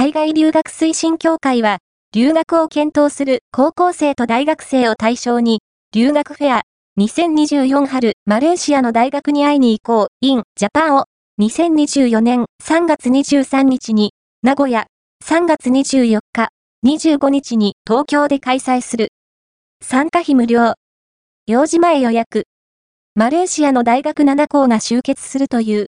海外留学推進協会は、留学を検討する高校生と大学生を対象に、留学フェア2024春マレーシアの大学に会いに行こう in ジャパンを2024年3月23日に名古屋、3月24日、25日に東京で開催する。参加費無料。幼児前予約。マレーシアの大学7校が集結するという